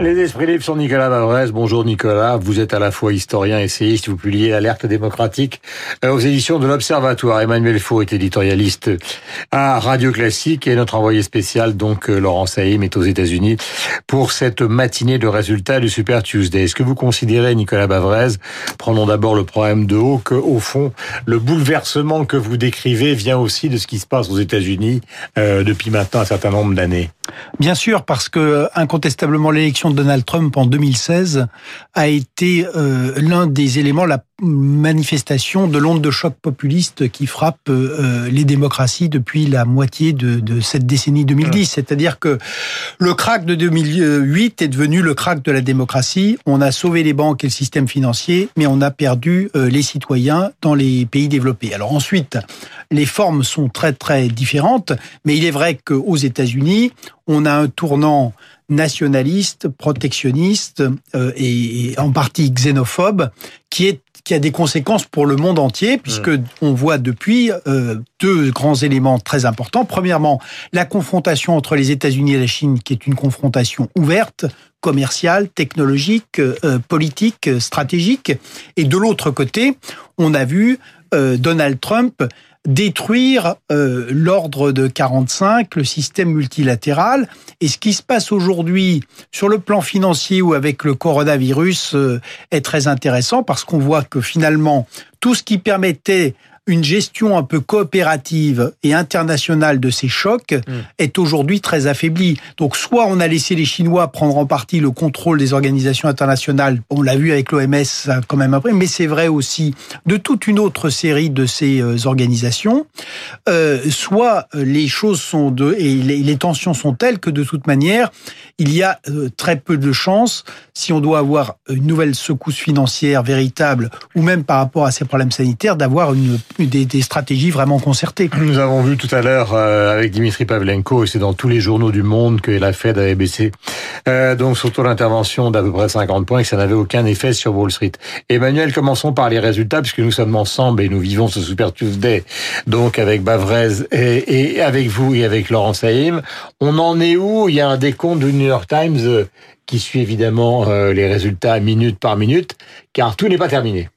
Les esprits libres sont Nicolas Mavrez. Bonjour Nicolas, vous êtes à la fois historien, essayiste, vous publiez Alerte démocratique euh, aux éditions de l'Observatoire. Emmanuel Faux est éditorialiste à Radio Classique et notre envoyé spécial, donc euh, Laurent Saïm, est aux États-Unis pour cette matinée de résultats du Super Tuesday. Est-ce que vous considérez, Nicolas Bavrez, prenons d'abord le problème de haut, qu'au fond, le bouleversement que vous décrivez vient aussi de ce qui se passe aux États-Unis euh, depuis maintenant un certain nombre d'années? Bien sûr, parce que incontestablement l'élection de Donald Trump en 2016 a été euh, l'un des éléments, la manifestation de l'onde de choc populiste qui frappe euh, les démocraties depuis la moitié de, de cette décennie 2010. C'est-à-dire que le crack de 2008 est devenu le crack de la démocratie. On a sauvé les banques et le système financier, mais on a perdu euh, les citoyens dans les pays développés. Alors ensuite, les formes sont très très différentes, mais il est vrai qu'aux États-Unis, on a un tournant nationaliste, protectionniste euh, et, en partie xénophobe qui est qui a des conséquences pour le monde entier, puisque on voit depuis euh, deux grands éléments très importants. Premièrement, la confrontation entre les États-Unis et la Chine, qui est une confrontation ouverte, commerciale, technologique, euh, politique, stratégique. Et de l'autre côté, on a vu Donald Trump détruire euh, l'ordre de 45, le système multilatéral. Et ce qui se passe aujourd'hui sur le plan financier ou avec le coronavirus euh, est très intéressant parce qu'on voit que finalement, tout ce qui permettait une gestion un peu coopérative et internationale de ces chocs mm. est aujourd'hui très affaiblie. Donc soit on a laissé les Chinois prendre en partie le contrôle des organisations internationales, on l'a vu avec l'OMS quand même après, mais c'est vrai aussi de toute une autre série de ces euh, organisations, euh, soit les choses sont de et les, tensions sont telles que de toute manière il y a euh, très peu de chances si on doit avoir une nouvelle secousse financière véritable ou même par rapport à ces problèmes sanitaires d'avoir une des, stratégies vraiment concertées. Nous avons vu tout à l'heure euh, avec Dimitri Pavlenko, et c'est dans tous les journaux du monde que la Fed avait baissé euh, donc surtout l'intervention d'à peu près 50 points et que ça n'avait aucun effet sur Wall Street. Emmanuel, commençons par les résultats puisque nous sommes ensemble et nous vivons ce Super Tuesday donc avec Bavrez et, et avec vous et avec Laurent Saïm. On en est où? Il y a un décompte du New York Times euh, qui suit évidemment euh, les résultats minute par minute car tout n'est pas terminé.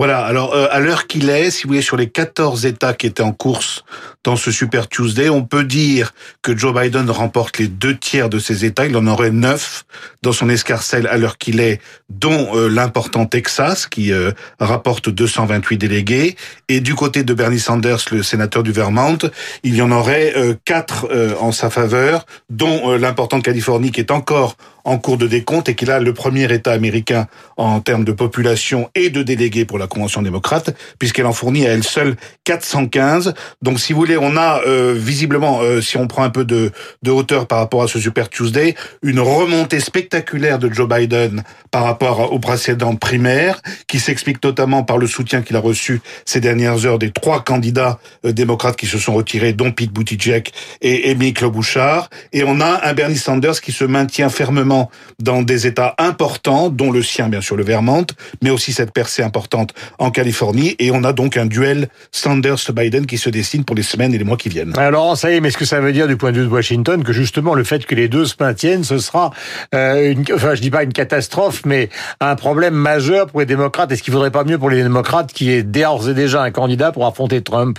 Voilà, alors euh, à l'heure qu'il est, si vous voulez, sur les 14 États qui étaient en course dans ce Super Tuesday, on peut dire que Joe Biden remporte les deux tiers de ces États. Il en aurait neuf dans son escarcelle à l'heure qu'il est, dont euh, l'important Texas, qui euh, rapporte 228 délégués. Et du côté de Bernie Sanders, le sénateur du Vermont, il y en aurait quatre en sa faveur, dont l'importante Californie, qui est encore en cours de décompte et qui est là le premier État américain en termes de population et de délégués pour la Convention démocrate, puisqu'elle en fournit à elle seule 415. Donc, si vous voulez, on a euh, visiblement, euh, si on prend un peu de, hauteur par rapport à ce Super Tuesday, une remontée spectaculaire de Joe Biden par rapport aux précédentes primaires, qui s'explique notamment par le soutien qu'il a reçu ces dernières heures des trois candidats euh, démocrates qui se sont retirés, dont Pete Buttigieg et Amy Klobuchar. Et on a un Bernie Sanders qui se maintient fermement dans des États importants, dont le sien, bien sûr, le Vermont, mais aussi cette percée importante en Californie. Et on a donc un duel Sanders-Biden qui se dessine pour les semaines et les mois qui viennent. Alors, ça y est, mais est-ce que ça veut dire du point de vue de Washington que justement le fait que les deux se maintiennent, ce sera, euh, une, enfin, je dis pas une catastrophe, mais un problème majeur pour les démocrates Est-ce qu'il faudrait pas mieux pour les démocrates qui est d'ores et déjà un candidat pour affronter Trump?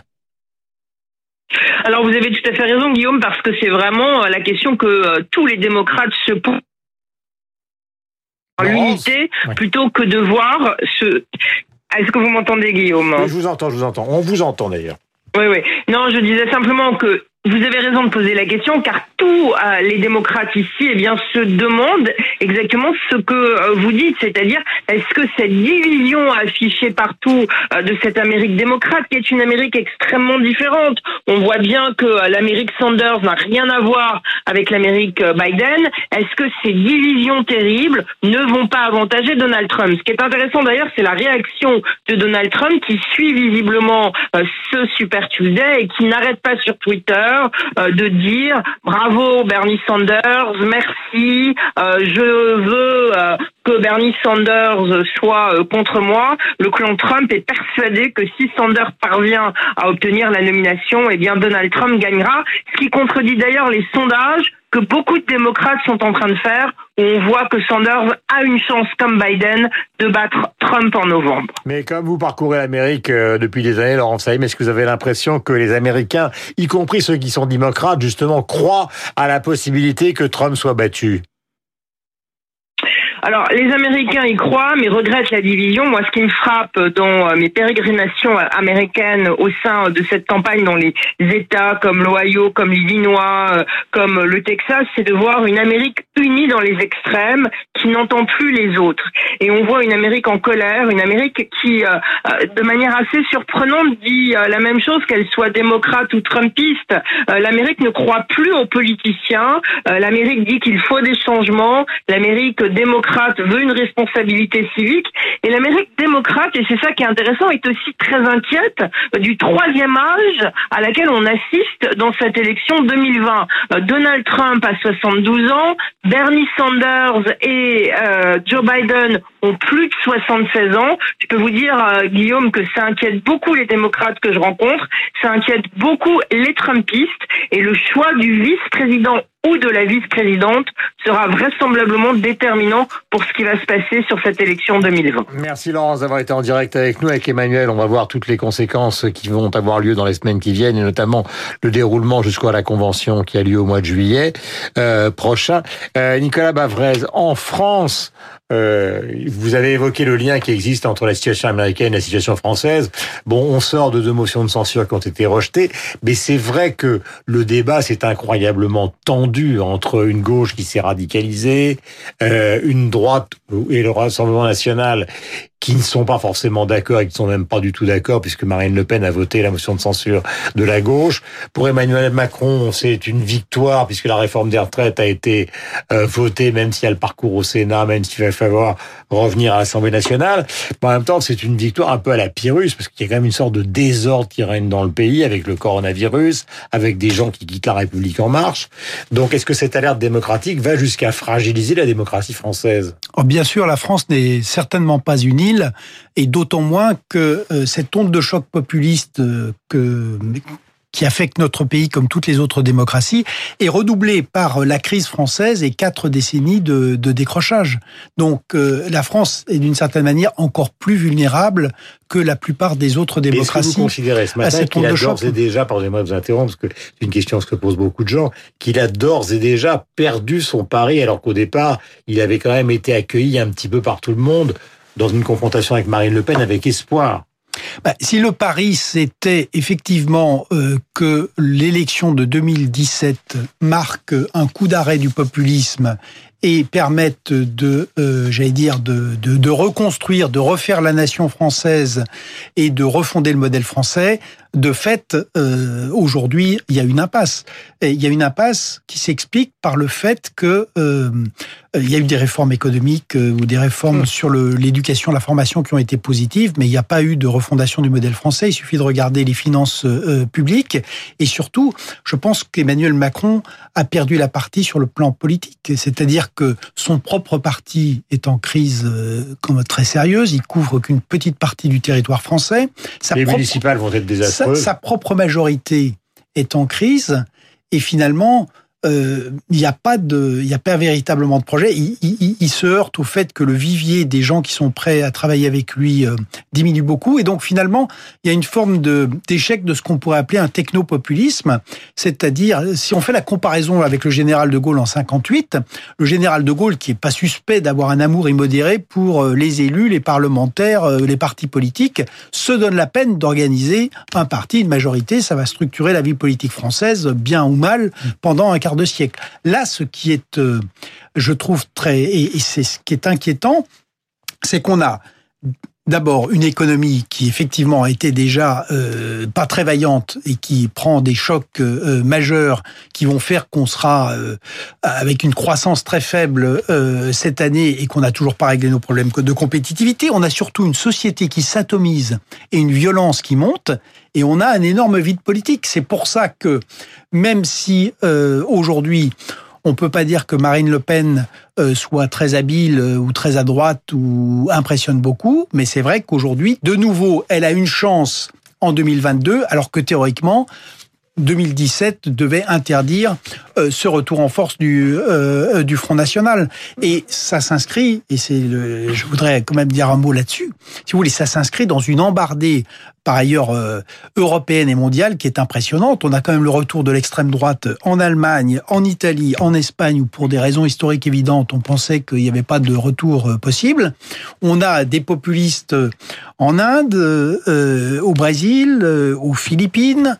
Alors vous avez tout à fait raison Guillaume parce que c'est vraiment euh, la question que euh, tous les démocrates se posent l'unité plutôt que de voir ce. Est-ce que vous m'entendez, Guillaume Je vous entends, je vous entends. On vous entend d'ailleurs. Oui, oui. Non, je disais simplement que vous avez raison de poser la question, car tous euh, les démocrates ici, eh bien, se demandent exactement ce que euh, vous dites, c'est-à-dire est-ce que cette division affichée partout euh, de cette Amérique démocrate, qui est une Amérique extrêmement différente, on voit bien que l'Amérique Sanders n'a rien à voir avec l'Amérique Biden. Est-ce que ces divisions terribles ne vont pas avantager Donald Trump? Ce qui est intéressant d'ailleurs, c'est la réaction de Donald Trump qui suit visiblement ce Super Tuesday et qui n'arrête pas sur Twitter cœur de dire bravo Bernie Sanders, merci, je veux que Bernie Sanders soit contre moi. Le clan Trump est persuadé que si Sanders parvient à obtenir la nomination, eh bien Donald Trump gagnera, ce qui contredit d'ailleurs les sondages que beaucoup de démocrates sont en train de faire, on voit que Sanders a une chance, comme Biden, de battre Trump en novembre. Mais comme vous parcourez l'Amérique euh, depuis des années, Laurent Saïm, est-ce que vous avez l'impression que les Américains, y compris ceux qui sont démocrates, justement, croient à la possibilité que Trump soit battu? Alors, les Américains y croient, mais regrettent la division. Moi, ce qui me frappe dans euh, mes pérégrinations américaines au sein de cette campagne dans les États comme l'Ohio, comme l'Illinois, euh, comme le Texas, c'est de voir une Amérique unie dans les extrêmes, qui n'entend plus les autres. Et on voit une Amérique en colère, une Amérique qui, euh, de manière assez surprenante, dit la même chose, qu'elle soit démocrate ou trumpiste. L'Amérique ne croit plus aux politiciens. L'Amérique dit qu'il faut des changements. L'Amérique démocrate veut une responsabilité civique et l'Amérique démocrate, et c'est ça qui est intéressant, est aussi très inquiète du troisième âge à laquelle on assiste dans cette élection 2020. Euh, Donald Trump a 72 ans, Bernie Sanders et euh, Joe Biden ont plus de 76 ans. Je peux vous dire, euh, Guillaume, que ça inquiète beaucoup les démocrates que je rencontre, ça inquiète beaucoup les Trumpistes, et le choix du vice-président ou de la vice-présidente sera vraisemblablement déterminant pour ce qui va se passer sur cette élection 2020. Merci Laurence d'avoir été en direct avec nous. Avec Emmanuel, on va voir toutes les conséquences qui vont avoir lieu dans les semaines qui viennent et notamment le déroulement jusqu'à la convention qui a lieu au mois de juillet euh, prochain. Euh, Nicolas Bavrez, en France, euh, vous avez évoqué le lien qui existe entre la situation américaine et la situation française. Bon, on sort de deux motions de censure qui ont été rejetées, mais c'est vrai que le débat s'est incroyablement tendu entre une gauche qui s'est radicalisée, euh, une droite et le Rassemblement national qui ne sont pas forcément d'accord et qui ne sont même pas du tout d'accord, puisque Marine Le Pen a voté la motion de censure de la gauche. Pour Emmanuel Macron, c'est une victoire, puisque la réforme des retraites a été euh, votée, même si elle parcourt au Sénat, même s'il va falloir revenir à l'Assemblée nationale. Mais en même temps, c'est une victoire un peu à la Pyrrhus, parce qu'il y a quand même une sorte de désordre qui règne dans le pays, avec le coronavirus, avec des gens qui quittent la République en marche. Donc, est-ce que cette alerte démocratique va jusqu'à fragiliser la démocratie française? Bien sûr, la France n'est certainement pas unie et d'autant moins que euh, cette onde de choc populiste euh, que qui affecte notre pays comme toutes les autres démocraties, est redoublée par la crise française et quatre décennies de, décrochage. Donc euh, la France est d'une certaine manière encore plus vulnérable que la plupart des autres démocraties. Est-ce que vous considérez ce matin qu'il a d'ores et déjà, pardonnez-moi de vous interrompre, parce que c'est une question que posent beaucoup de gens, qu'il a d'ores et déjà perdu son pari, alors qu'au départ, il avait quand même été accueilli un petit peu par tout le monde dans une confrontation avec Marine Le Pen avec espoir. Bah, si le pari c'était effectivement euh, que l'élection de 2017 marque un coup d'arrêt du populisme et permette de, euh, j'allais dire, de, de, de, reconstruire, de refaire la nation française et de refonder le modèle français, de fait, euh, aujourd'hui, il y a une impasse. Et il y a une impasse qui s'explique par le fait que euh, il y a eu des réformes économiques ou des réformes mmh. sur l'éducation, la formation qui ont été positives, mais il n'y a pas eu de refondation du modèle français. Il suffit de regarder les finances publiques. Et surtout, je pense qu'Emmanuel Macron a perdu la partie sur le plan politique. C'est-à-dire que son propre parti est en crise euh, très sérieuse. Il couvre qu'une petite partie du territoire français. les municipales vont être désastreuses sa, propre majorité est en crise et finalement, il n'y a pas de, il a pas véritablement de projet. Il, se heurte au fait que le vivier des gens qui sont prêts à travailler avec lui euh, diminue beaucoup, et donc finalement, il y a une forme de d'échec de ce qu'on pourrait appeler un technopopulisme, c'est-à-dire si on fait la comparaison avec le général de Gaulle en 58, le général de Gaulle qui est pas suspect d'avoir un amour immodéré pour euh, les élus, les parlementaires, les partis politiques, se donne la peine d'organiser un parti, une majorité, ça va structurer la vie politique française bien ou mal pendant un quart de siècle. Là, ce qui est, euh, je trouve très, et, c'est ce qui est inquiétant, c'est qu'on a d'abord une économie qui effectivement était déjà euh, pas très vaillante et qui prend des chocs euh, majeurs qui vont faire qu'on sera euh, avec une croissance très faible euh, cette année et qu'on n'a toujours pas réglé nos problèmes de compétitivité. On a surtout une société qui s'atomise et une violence qui monte et on a un énorme vide politique. C'est pour ça que même si euh, aujourd'hui on peut pas dire que Marine Le Pen euh, soit très habile euh, ou très à droite ou impressionne beaucoup, mais c'est vrai qu'aujourd'hui, de nouveau, elle a une chance en 2022, alors que théoriquement, 2017 devait interdire euh, ce retour en force du euh, du Front National. Et ça s'inscrit et c'est le je voudrais quand même dire un mot là-dessus. Si vous voulez ça s'inscrit dans une embardée par ailleurs euh, européenne et mondiale qui est impressionnante. On a quand même le retour de l'extrême droite en Allemagne en Italie en Espagne où pour des raisons historiques évidentes on pensait qu'il n'y avait pas de retour euh, possible. On a des populistes en Inde euh, au Brésil euh, aux Philippines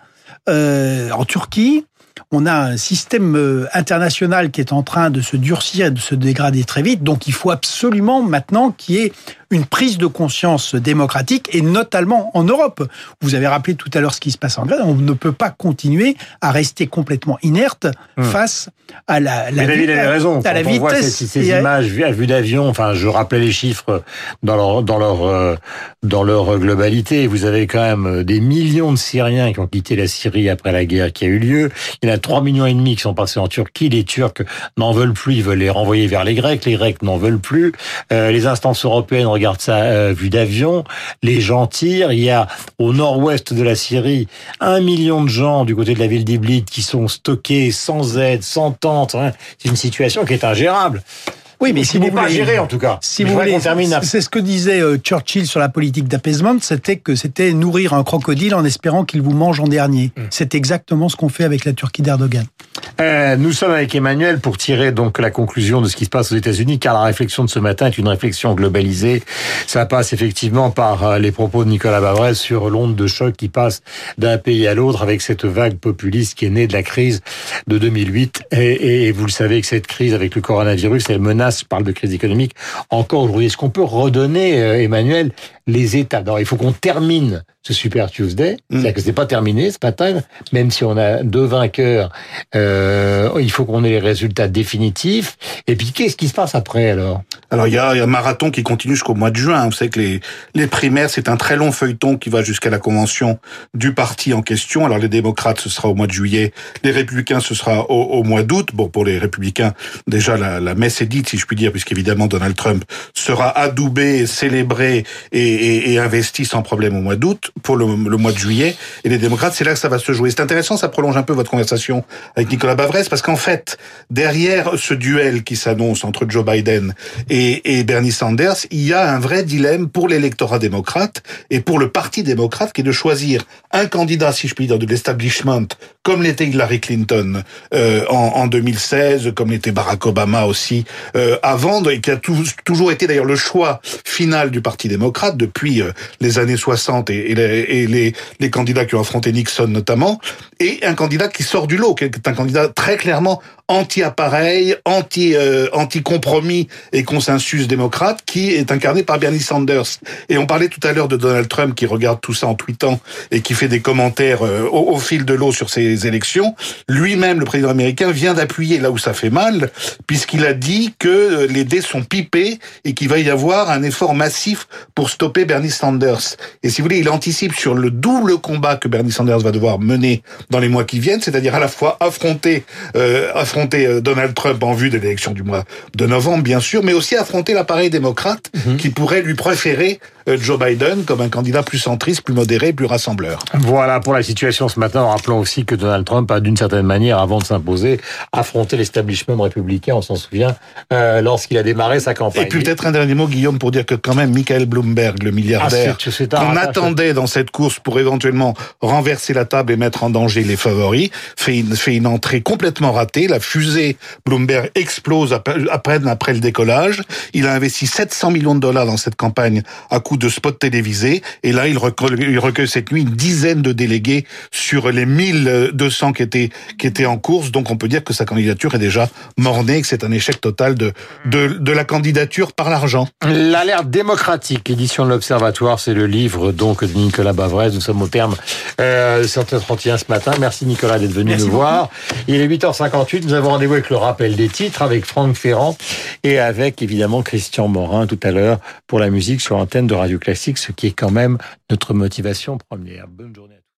euh, en Turquie, on a un système euh, international qui est en train de se durcir et de se dégrader très vite. Donc il faut absolument maintenant qu'il y ait une prise de conscience démocratique et notamment en Europe. Vous avez rappelé tout à l'heure ce qui se passe en Grèce. On ne peut pas continuer à rester complètement inerte Hum. face à la, la, David avait raison. à la on voit ces, images vues à vue d'avion, enfin, je rappelais les chiffres dans leur dans leur euh, dans leur globalité. Vous avez quand même des millions de Syriens qui ont quitté la Syrie après la guerre qui a eu lieu. Il y en a 3 millions et demi qui sont passés en Turquie. Les Turcs n'en veulent plus, ils veulent les renvoyer vers les Grecs. Les Grecs n'en veulent plus. Euh, les instances européennes regardent ça euh, vue d'avion. Les gens tirent. Il y a au nord-ouest de la Syrie un million de gens du côté de la ville d'Iblis qui sont stockés sans aide, sans tente. hein. C'est une situation qui est ingérable. Oui, mais si vous pas voulez, gérée en tout cas. Si vous voulez, c'est ce que disait euh, Churchill sur la politique d'apaisement, c'était que c'était nourrir un crocodile en espérant qu'il vous mange en dernier. Mm. C'est exactement ce qu'on fait avec la Turquie d'Erdogan. Euh, nous sommes avec Emmanuel pour tirer donc la conclusion de ce qui se passe aux États-Unis, car la réflexion de ce matin est une réflexion globalisée. Ça passe effectivement par euh, les propos de Nicolas Bavrez sur l'onde de choc qui passe d'un pays à l'autre avec cette vague populiste qui est née de la crise de 2008. Et, et- vous le savez que cette crise avec le coronavirus, elle menace, je parle de crise économique, encore aujourd'hui. Est-ce qu'on peut redonner, euh, Emmanuel, les étapes Alors, il faut qu'on termine ce Super Tuesday. C'est-à-dire que c'est pas terminé ce matin, même si on a deux vainqueurs, euh, il faut qu'on ait les résultats définitifs. Et puis, qu'est-ce qui se passe après alors? Alors il y a, il y a un marathon qui continue jusqu'au mois de juin. Vous savez que les, les primaires, c'est un très long feuilleton qui va jusqu'à la convention du parti en question. Alors les démocrates, ce sera au mois de juillet. Les républicains, ce sera au, au mois d'août. Bon, pour les républicains, déjà la, la messe est dite, si je puis dire, puisqu'évidemment Donald Trump sera adoubé, célébré et, et, et investi sans problème au mois d'août pour le, le mois de juillet. Et les démocrates, c'est là que ça va se jouer. C'est intéressant, ça prolonge un peu votre conversation avec Nicolas Bavrez, parce qu'en fait, derrière ce duel qui s'annonce entre Joe Biden et, et Bernie Sanders, il y a un vrai dilemme pour l'électorat démocrate et pour le parti démocrate qui est de choisir un candidat, si je puis dire, de l'establishment, comme l'était Hillary Clinton euh, en, en 2016, comme l'était Barack Obama aussi euh, avant, et qui a tou- toujours été d'ailleurs le choix final du parti démocrate depuis euh, les années 60 et, les candidats qui ont affronté Nixon notamment, et un candidat qui sort du lot, qui est un candidat très clairement anti-appareil, anti, euh, anti-compromis et consensus démocrate, qui est incarné par Bernie Sanders. Et on parlait tout à l'heure de Donald Trump qui regarde tout ça en tweetant et qui fait des commentaires euh, au, fil de l'eau sur ces élections. Lui-même, le président américain, vient d'appuyer là où ça fait mal, puisqu'il a dit que euh, les dés sont pipés et qu'il va y avoir un effort massif pour stopper Bernie Sanders. Et si vous voulez, il anticipe sur le double combat que Bernie Sanders va devoir mener dans les mois qui viennent, c'est-à-dire à la fois affronter, euh, affronter euh, Donald Trump en vue de l'élection du mois de novembre, bien sûr, mais aussi affronter l'appareil démocrate qui pourrait lui préférer euh, Joe Biden comme un candidat plus centriste, plus modéré, plus rassembleur. Voilà pour la situation ce matin. Rappelons aussi que Donald Trump a d'une certaine manière, avant de s'imposer, affronté l'establishment républicain, on s'en souvient, euh, lorsqu'il a démarré sa campagne. Et puis peut-être un dernier mot, Guillaume, pour dire que quand même Michael Bloomberg, le milliardaire, Ah, qu'on attendait dans cette course pour éventuellement renverser la table et mettre en danger les favoris, fait une, fait une entrée complètement ratée. La fusée Bloomberg explose à pe- à peine après le décollage. Il a investi 700 millions de dollars dans cette campagne à coup de spots télévisés. Et là, il recueille, il recueille cette nuit une dizaine de délégués sur les 1200 qui étaient, qui étaient en course. Donc on peut dire que sa candidature est déjà mornée, que c'est un échec total de, de, de la candidature par l'argent. L'alerte démocratique, édition de l'Observatoire, c'est le livre donc de Nicolas Bavrez. Nous sommes au terme euh, 7h31 ce matin. Merci Nicolas d'être venu nous voir. Il est 8h58. Nous avons rendez-vous avec le rappel des titres, avec Franck Ferrand et avec évidemment Christian Morin tout à l'heure pour la musique sur l'antenne de Radio Classique, ce qui est quand même notre motivation première. Bonne journée.